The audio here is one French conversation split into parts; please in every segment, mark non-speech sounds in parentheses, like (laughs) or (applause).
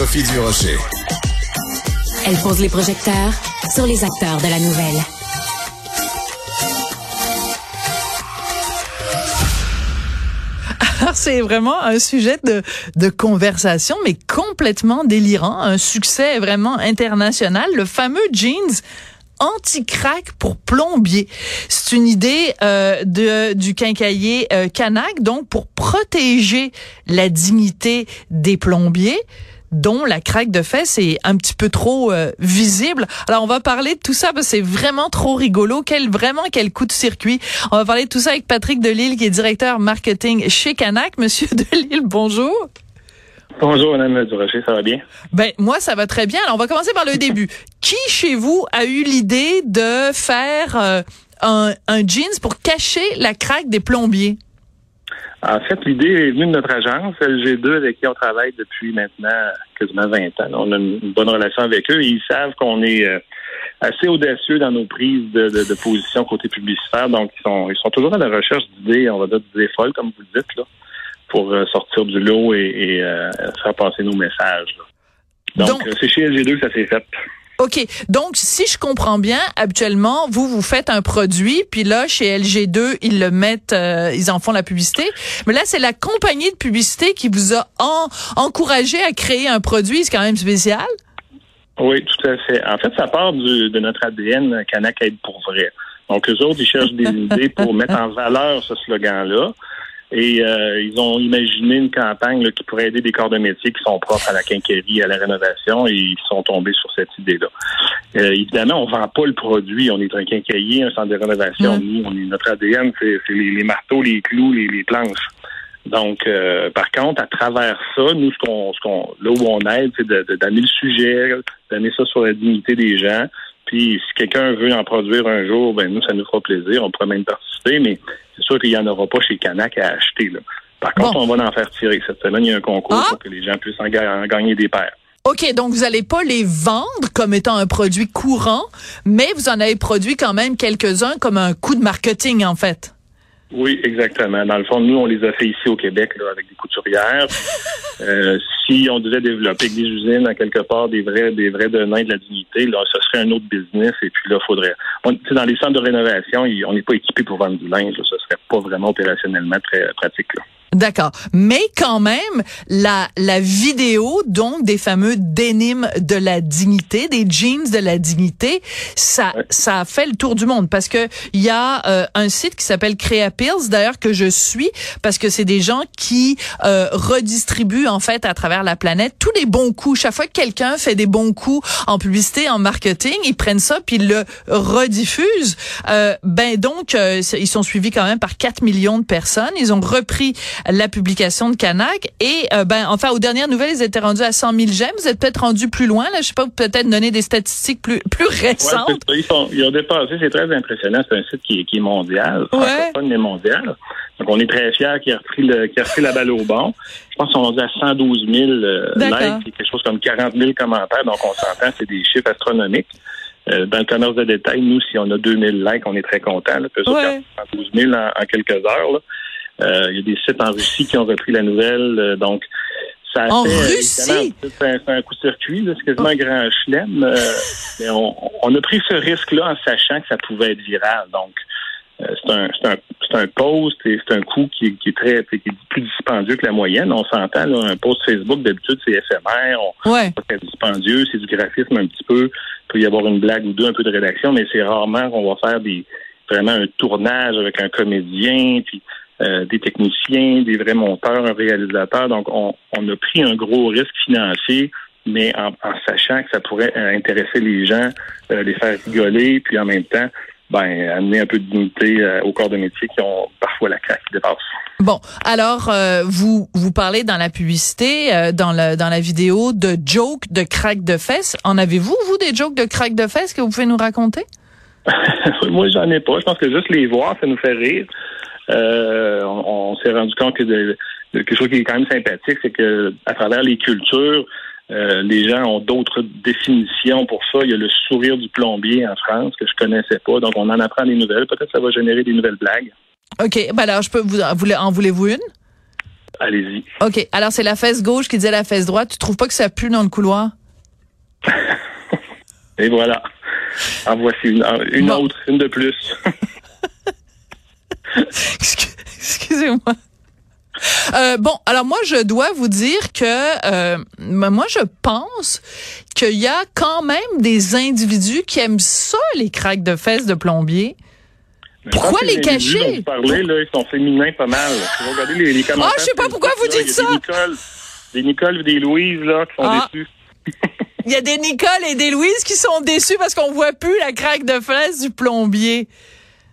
Sophie Durocher. Elle pose les projecteurs sur les acteurs de la nouvelle. Alors, c'est vraiment un sujet de, de conversation, mais complètement délirant. Un succès vraiment international. Le fameux jeans anti-crack pour plombier. C'est une idée euh, de, du quincailler euh, Canac, donc pour protéger la dignité des plombiers dont la craque de fesses est un petit peu trop euh, visible. Alors on va parler de tout ça parce que c'est vraiment trop rigolo. Quel vraiment quel coup de circuit. On va parler de tout ça avec Patrick Delille qui est directeur marketing chez Canac. (laughs) Monsieur Delille, bonjour. Bonjour, Mme Durocher, ça va bien? Ben, moi, ça va très bien. Alors, on va commencer par le (laughs) début. Qui, chez vous, a eu l'idée de faire euh, un, un jeans pour cacher la craque des plombiers? En fait, l'idée est venue de notre agence, LG2, avec qui on travaille depuis maintenant quasiment 20 ans. On a une bonne relation avec eux et ils savent qu'on est euh, assez audacieux dans nos prises de, de, de, position côté publicitaire. Donc, ils sont, ils sont toujours à la recherche d'idées, on va dire d'idées folles, comme vous le dites, là, pour euh, sortir du lot et, et euh, faire passer nos messages. Là. Donc, Donc c'est chez LG2 que ça s'est fait. OK. Donc, si je comprends bien, habituellement, vous, vous faites un produit, puis là, chez LG2, ils le mettent, euh, ils en font la publicité. Mais là, c'est la compagnie de publicité qui vous a en, encouragé à créer un produit. C'est quand même spécial. Oui, tout à fait. En fait, ça part du, de notre ADN Canac aide pour vrai. Donc, eux autres, ils cherchent des (laughs) idées pour mettre en valeur ce slogan-là. Et euh, ils ont imaginé une campagne là, qui pourrait aider des corps de métier qui sont propres à la quincaillerie, à la rénovation, et ils sont tombés sur cette idée-là. Euh, évidemment, on vend pas le produit. On est un quincaillier, un centre de rénovation. Mmh. Nous, on est notre ADN, c'est les, les, marteaux, les clous, les, les planches. Donc, euh, par contre, à travers ça, nous, ce qu'on, ce qu'on, là où on aide, c'est de, de, d'amener le sujet, d'amener ça sur la dignité des gens. Puis, si quelqu'un veut en produire un jour, ben nous, ça nous fera plaisir. On pourrait même participer, mais c'est sûr qu'il n'y en aura pas chez Canac à acheter. Là. Par contre, bon. on va en faire tirer. Cette semaine, il y a un concours ah. pour que les gens puissent en, en gagner des paires. OK, donc vous n'allez pas les vendre comme étant un produit courant, mais vous en avez produit quand même quelques-uns comme un coup de marketing, en fait. Oui, exactement. Dans le fond, nous, on les a fait ici au Québec là, avec des couturières. (laughs) euh, si on devait développer des usines à quelque part des vrais, des vrais donnants de la dignité, là, ce serait un autre business. Et puis là, faudrait. On, dans les centres de rénovation, on n'est pas équipé pour vendre du linge. Là, ce serait pas vraiment opérationnellement très pratique. Là. D'accord. Mais quand même, la, la vidéo, donc, des fameux dénimes de la dignité, des jeans de la dignité, ça, ouais. ça a fait le tour du monde parce que il y a euh, un site qui s'appelle Creapills, d'ailleurs, que je suis parce que c'est des gens qui euh, redistribuent, en fait, à travers la planète tous les bons coups. Chaque fois que quelqu'un fait des bons coups en publicité, en marketing, ils prennent ça puis ils le rediffusent. Euh, ben, donc, ils sont suivis quand même par 4 millions de personnes. Ils ont repris la publication de Canac. Et euh, ben, enfin, aux dernières nouvelles, ils étaient rendus à 100 000 j'aime. Vous êtes peut-être rendu plus loin. Là, je sais pas, peut-être donner des statistiques plus plus récentes. Ouais, ils, sont, ils ont dépassé. C'est très impressionnant. C'est un site qui, qui est mondial, ouais. mais mondial. Donc, on est très fiers qu'il a repris le, qu'il a repris la balle au bon. Je pense qu'on est à 112 000 euh, likes, quelque chose comme 40 000 commentaires. Donc, on s'entend, c'est des chiffres astronomiques. Euh, dans le commerce de détail, nous, si on a 2000 likes, on est très contents. Ouais. 112 000 en, en quelques heures. Là. Euh, il y a des sites en Russie qui ont repris la nouvelle. Euh, donc, ça en fait, Russie? C'est un, un, coup de circuit, c'est quasiment oh. un grand chelem. Euh, mais on, on, a pris ce risque-là en sachant que ça pouvait être viral. Donc, c'est un, un, un post et c'est un coût qui, qui, est très qui est plus dispendieux que la moyenne. On s'entend, là, un post Facebook, d'habitude, c'est éphémère. On, ouais. C'est dispendieux, c'est du graphisme un petit peu. Il peut y avoir une blague ou deux, un peu de rédaction, mais c'est rarement qu'on va faire des vraiment un tournage avec un comédien, puis euh, des techniciens, des vrais monteurs, un réalisateur. Donc, on, on a pris un gros risque financier, mais en, en sachant que ça pourrait euh, intéresser les gens, euh, les faire rigoler, puis en même temps, ben, amener un peu de dignité euh, au corps de métier qui ont parfois la craque qui dépasse. Bon, alors euh, vous vous parlez dans la publicité, euh, dans le dans la vidéo de jokes de craque de fesses. En avez-vous vous des jokes de craque de fesses que vous pouvez nous raconter? (laughs) Moi, j'en ai pas. Je pense que juste les voir, ça nous fait rire. Euh, on, on s'est rendu compte que de, de, quelque chose qui est quand même sympathique, c'est que à travers les cultures, euh, les gens ont d'autres définitions pour ça. Il y a le sourire du plombier en France que je connaissais pas, donc on en apprend des nouvelles. Peut-être que ça va générer des nouvelles blagues. OK. Ben alors, je peux vous, en voulez-vous une? Allez-y. OK. Alors, c'est la fesse gauche qui disait la fesse droite. Tu trouves pas que ça pue dans le couloir? (laughs) Et voilà. En voici une, une autre, une de plus. (laughs) (laughs) Excusez-moi. Euh, bon, alors moi, je dois vous dire que euh, moi, je pense qu'il y a quand même des individus qui aiment ça, les craques de fesses de plombier. Pourquoi les cacher? Vous parlez, là, ils sont féminins pas mal. vous regardez les, les commentaires. Ah, je sais pas pourquoi vous dites ça. Des Nicole, des Nicole et des Louise, là, qui sont ah. déçus. (laughs) Il y a des Nicole et des Louise qui sont déçus parce qu'on voit plus la craque de fesses du plombier.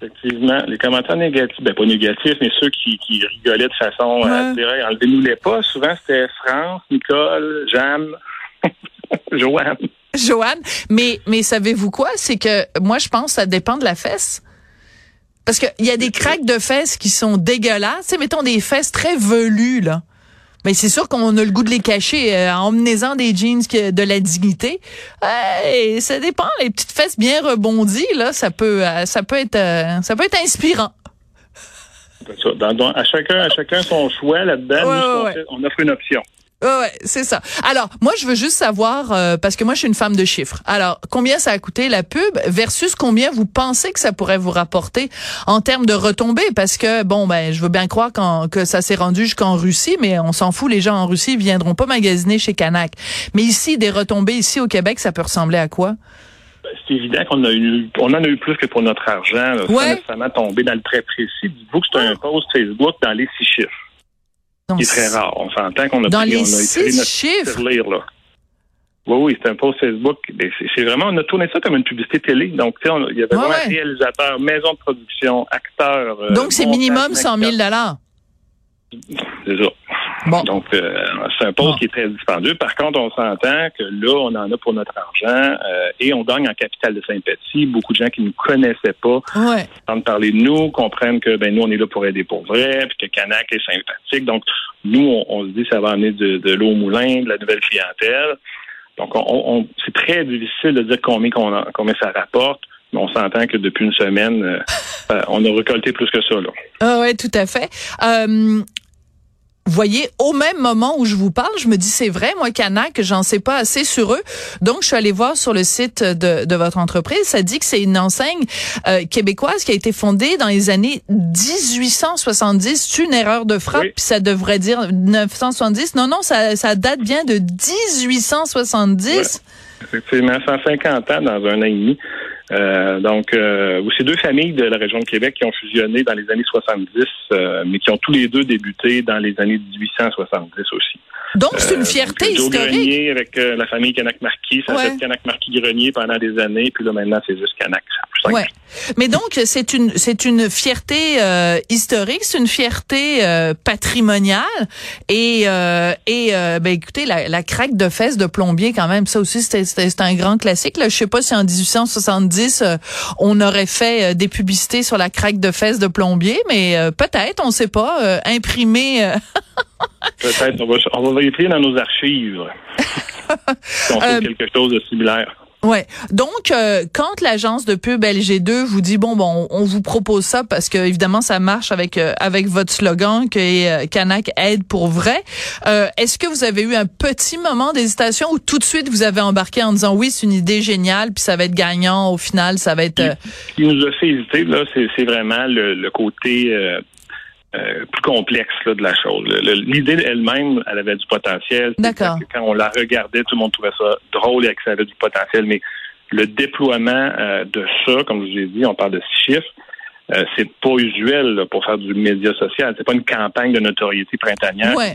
Effectivement, les commentaires négatifs, ben pas négatifs, mais ceux qui, qui rigolaient de façon euh, ouais. enlevez-nous les pas. Souvent, c'était France, Nicole, Jeanne, (laughs) Joanne. Joanne, mais mais savez-vous quoi? C'est que moi, je pense que ça dépend de la fesse. Parce qu'il y a des craques de fesses qui sont dégueulasses. Tu sais, mettons des fesses très velues, là. Mais c'est sûr qu'on a le goût de les cacher euh, en emmenant des jeans de la dignité. Euh, ça dépend. Les petites fesses bien rebondies, là, ça peut, euh, ça peut être, euh, ça peut être inspirant. à chacun, à chacun son choix là-dedans. on offre une option. Ouais, c'est ça. Alors, moi, je veux juste savoir, euh, parce que moi, je suis une femme de chiffres. Alors, combien ça a coûté la pub versus combien vous pensez que ça pourrait vous rapporter en termes de retombées? Parce que, bon, ben, je veux bien croire que ça s'est rendu jusqu'en Russie, mais on s'en fout, les gens en Russie viendront pas magasiner chez Canac. Mais ici, des retombées ici au Québec, ça peut ressembler à quoi? Ben, c'est évident qu'on a eu, on en a eu plus que pour notre argent, là, ouais. sans nécessairement tomber dans le très précis. Dites-vous que c'est un post Facebook dans les six chiffres qui est très rare. On s'entend qu'on a dans pris, les on a six chiffres. Lire, là. Oui, oui, c'est un post Facebook. C'est vraiment, on a tourné ça comme une publicité télé. Donc, tu sais, il y avait vraiment un réalisateur, maison de production, acteur. Euh, Donc, c'est minimum 100 000 C'est ça. Bon. Donc, euh, c'est un poste qui est très dispendieux. Par contre, on s'entend que là, on en a pour notre argent euh, et on gagne en capital de sympathie. Beaucoup de gens qui ne nous connaissaient pas ouais. entendent parler de nous, comprennent que ben nous, on est là pour aider pour vrai, puis que Canac est sympathique. Donc, nous, on, se dit que ça va amener de, de l'eau au moulin, de la nouvelle clientèle. Donc, on, on c'est très difficile de dire combien, combien ça rapporte. Mais on s'entend que depuis une semaine, euh, (laughs) euh, on a récolté plus que ça. Là. Ah oui, tout à fait. Euh, voyez, au même moment où je vous parle, je me dis c'est vrai, moi Canac, j'en sais pas assez sur eux. Donc je suis allée voir sur le site de, de votre entreprise, ça dit que c'est une enseigne euh, québécoise qui a été fondée dans les années 1870. C'est une erreur de frappe, puis ça devrait dire 970. Non non, ça, ça date bien de 1870. Effectivement, 150 ans dans un an et demi. Euh, donc, euh, c'est deux familles de la région de Québec qui ont fusionné dans les années 70, euh, mais qui ont tous les deux débuté dans les années 1870 aussi. Donc, c'est une fierté historique. Grenier avec la famille Canac-Marquis, ça fait Canac-Marquis-Grenier pendant des années, puis là, maintenant, c'est juste Canac. Ouais. Mais donc, c'est une, c'est une fierté historique, c'est une fierté patrimoniale, et, et ben, écoutez, la, la craque de fesses de plombier, quand même, ça aussi, c'était un grand classique. Là. Je sais pas si en 1870, euh, on aurait fait euh, des publicités sur la craque de fesses de plombier, mais euh, peut-être, on ne sait pas, imprimer. (laughs) peut-être, on va, on va vérifier dans nos archives. si on trouve quelque chose de similaire. Ouais. Donc, euh, quand l'agence de pub LG2 vous dit bon, bon, on vous propose ça parce que évidemment ça marche avec euh, avec votre slogan que euh, Canac aide pour vrai. Est-ce que vous avez eu un petit moment d'hésitation ou tout de suite vous avez embarqué en disant oui, c'est une idée géniale puis ça va être gagnant au final, ça va être. Ce qui nous a fait hésiter là, c'est vraiment le, le côté euh, plus complexe là, de la chose. L'idée elle-même, elle avait du potentiel. D'accord. Quand on la regardait, tout le monde trouvait ça drôle et que ça avait du potentiel. Mais le déploiement euh, de ça, comme je vous ai dit, on parle de six chiffres, euh, c'est pas usuel pour faire du média social. C'est pas une campagne de notoriété printanière. Ouais.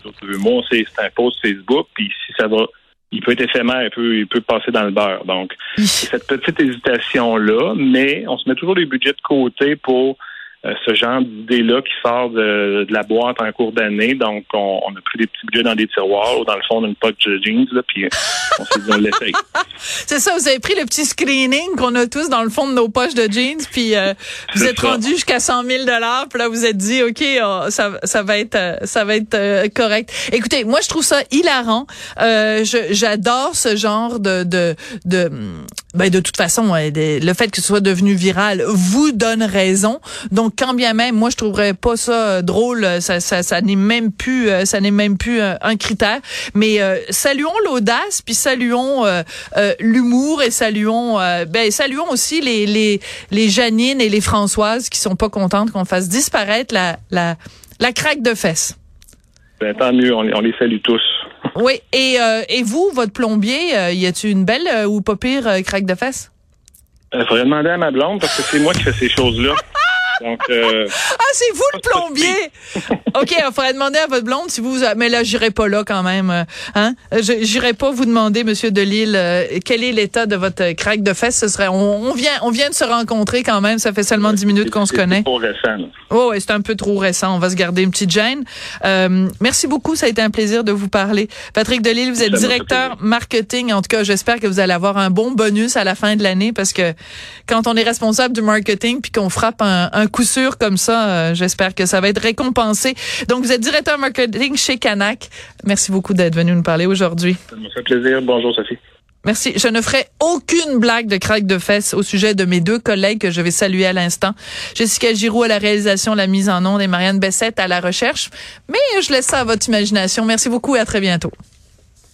C'est un post Facebook, puis si ça va il peut être éphémère, il peut, il peut passer dans le beurre. Donc, cette petite hésitation-là, mais on se met toujours les budgets de côté pour ce genre d'idée-là qui sort de, la boîte en cours d'année. Donc, on, a pris des petits budgets dans des tiroirs ou dans le fond d'une poche de jeans, là, puis on s'est dit, on l'essaye. C'est ça, vous avez pris le petit screening qu'on a tous dans le fond de nos poches de jeans, puis euh, vous êtes rendu jusqu'à 100 000 dollars, puis là vous êtes dit, ok, oh, ça, ça va être, euh, ça va être euh, correct. Écoutez, moi je trouve ça hilarant. J'adore ce genre de, de, de ben de toute façon, le fait que ce soit devenu viral vous donne raison. Donc quand bien même, moi je trouverais pas ça drôle, ça, ça, ça n'est même plus, ça n'est même plus un critère. Mais saluons l'audace, puis saluons l'humour et saluons, euh, ben, saluons aussi les, les, les Janine et les Françoises qui sont pas contentes qu'on fasse disparaître la, la, la craque de fesses. Ben, tant mieux, on, les salue tous. oui, et, euh, et vous, votre plombier, euh, y a-tu une belle ou pas pire craque de fesses? Il faudrait demander à ma blonde parce que c'est moi qui fais ces choses-là. (laughs) Donc, euh, (laughs) ah, c'est vous le plombier. ok, il faudrait demander à votre blonde si vous. Mais là, j'irai pas là quand même. Euh, hein, j'irai pas vous demander, Monsieur Delille, euh, quel est l'état de votre craque de fesses. Ce serait. On, vient, on vient de se rencontrer quand même. Ça fait seulement dix minutes qu'on se connaît. C'est trop récent. Oh, ouais, c'est un peu trop récent. On va se garder une petite gêne. Euh, merci beaucoup. Ça a été un plaisir de vous parler, Patrick Delille. Vous êtes directeur marketing. En tout cas, j'espère que vous allez avoir un bon bonus à la fin de l'année parce que quand on est responsable du marketing puis qu'on frappe un un coup sûr comme ça. Euh, j'espère que ça va être récompensé. Donc, vous êtes directeur marketing chez Canac. Merci beaucoup d'être venu nous parler aujourd'hui. Ça me fait plaisir. Bonjour, Sophie. Merci. Je ne ferai aucune blague de craque de fesses au sujet de mes deux collègues que je vais saluer à l'instant. Jessica Giroux à la réalisation, la mise en onde et Marianne Bessette à la recherche. Mais je laisse ça à votre imagination. Merci beaucoup et à très bientôt.